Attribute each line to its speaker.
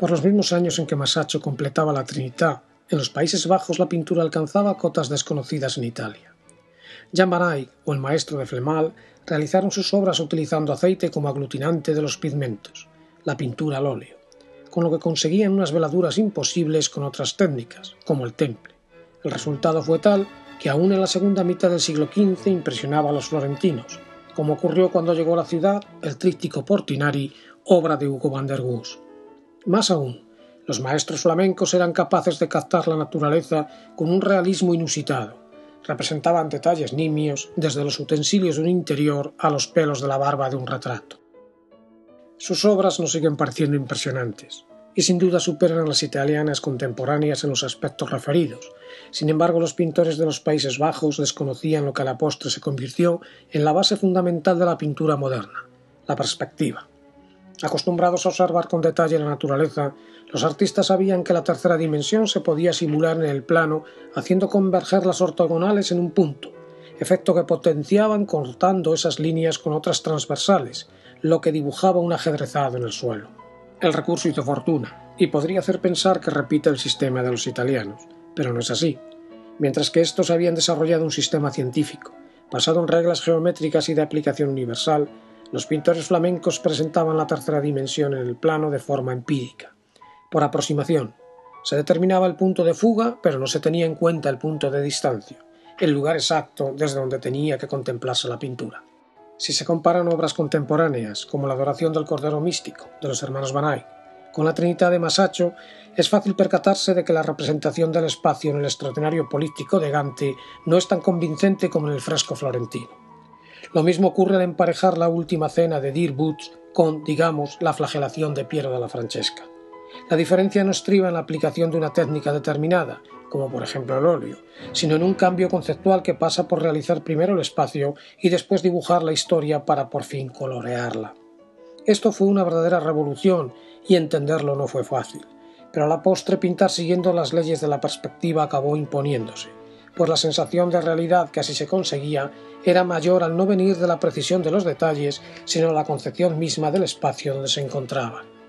Speaker 1: Por los mismos años en que Masaccio completaba la Trinidad, en los Países Bajos la pintura alcanzaba cotas desconocidas en Italia. Jean o el maestro de Flemal realizaron sus obras utilizando aceite como aglutinante de los pigmentos, la pintura al óleo, con lo que conseguían unas veladuras imposibles con otras técnicas, como el temple. El resultado fue tal que aún en la segunda mitad del siglo XV impresionaba a los florentinos, como ocurrió cuando llegó a la ciudad el tríptico Portinari, obra de Hugo van der Goes. Más aún, los maestros flamencos eran capaces de captar la naturaleza con un realismo inusitado, representaban detalles nimios desde los utensilios de un interior a los pelos de la barba de un retrato. Sus obras nos siguen pareciendo impresionantes, y sin duda superan a las italianas contemporáneas en los aspectos referidos. Sin embargo, los pintores de los Países Bajos desconocían lo que a la postre se convirtió en la base fundamental de la pintura moderna, la perspectiva. Acostumbrados a observar con detalle la naturaleza, los artistas sabían que la tercera dimensión se podía simular en el plano haciendo converger las ortogonales en un punto, efecto que potenciaban cortando esas líneas con otras transversales, lo que dibujaba un ajedrezado en el suelo. El recurso hizo fortuna, y podría hacer pensar que repite el sistema de los italianos, pero no es así. Mientras que estos habían desarrollado un sistema científico, basado en reglas geométricas y de aplicación universal, los pintores flamencos presentaban la tercera dimensión en el plano de forma empírica. Por aproximación, se determinaba el punto de fuga, pero no se tenía en cuenta el punto de distancia, el lugar exacto desde donde tenía que contemplarse la pintura. Si se comparan obras contemporáneas, como la adoración del Cordero Místico, de los hermanos Banay, con la Trinidad de Masaccio, es fácil percatarse de que la representación del espacio en el extraordinario políptico de Gante no es tan convincente como en el fresco florentino. Lo mismo ocurre al emparejar la última cena de Dear Boots con, digamos, la flagelación de Piero de la Francesca. La diferencia no estriba en la aplicación de una técnica determinada, como por ejemplo el óleo, sino en un cambio conceptual que pasa por realizar primero el espacio y después dibujar la historia para por fin colorearla. Esto fue una verdadera revolución y entenderlo no fue fácil, pero a la postre pintar siguiendo las leyes de la perspectiva acabó imponiéndose pues la sensación de realidad que así se conseguía era mayor al no venir de la precisión de los detalles, sino la concepción misma del espacio donde se encontraban.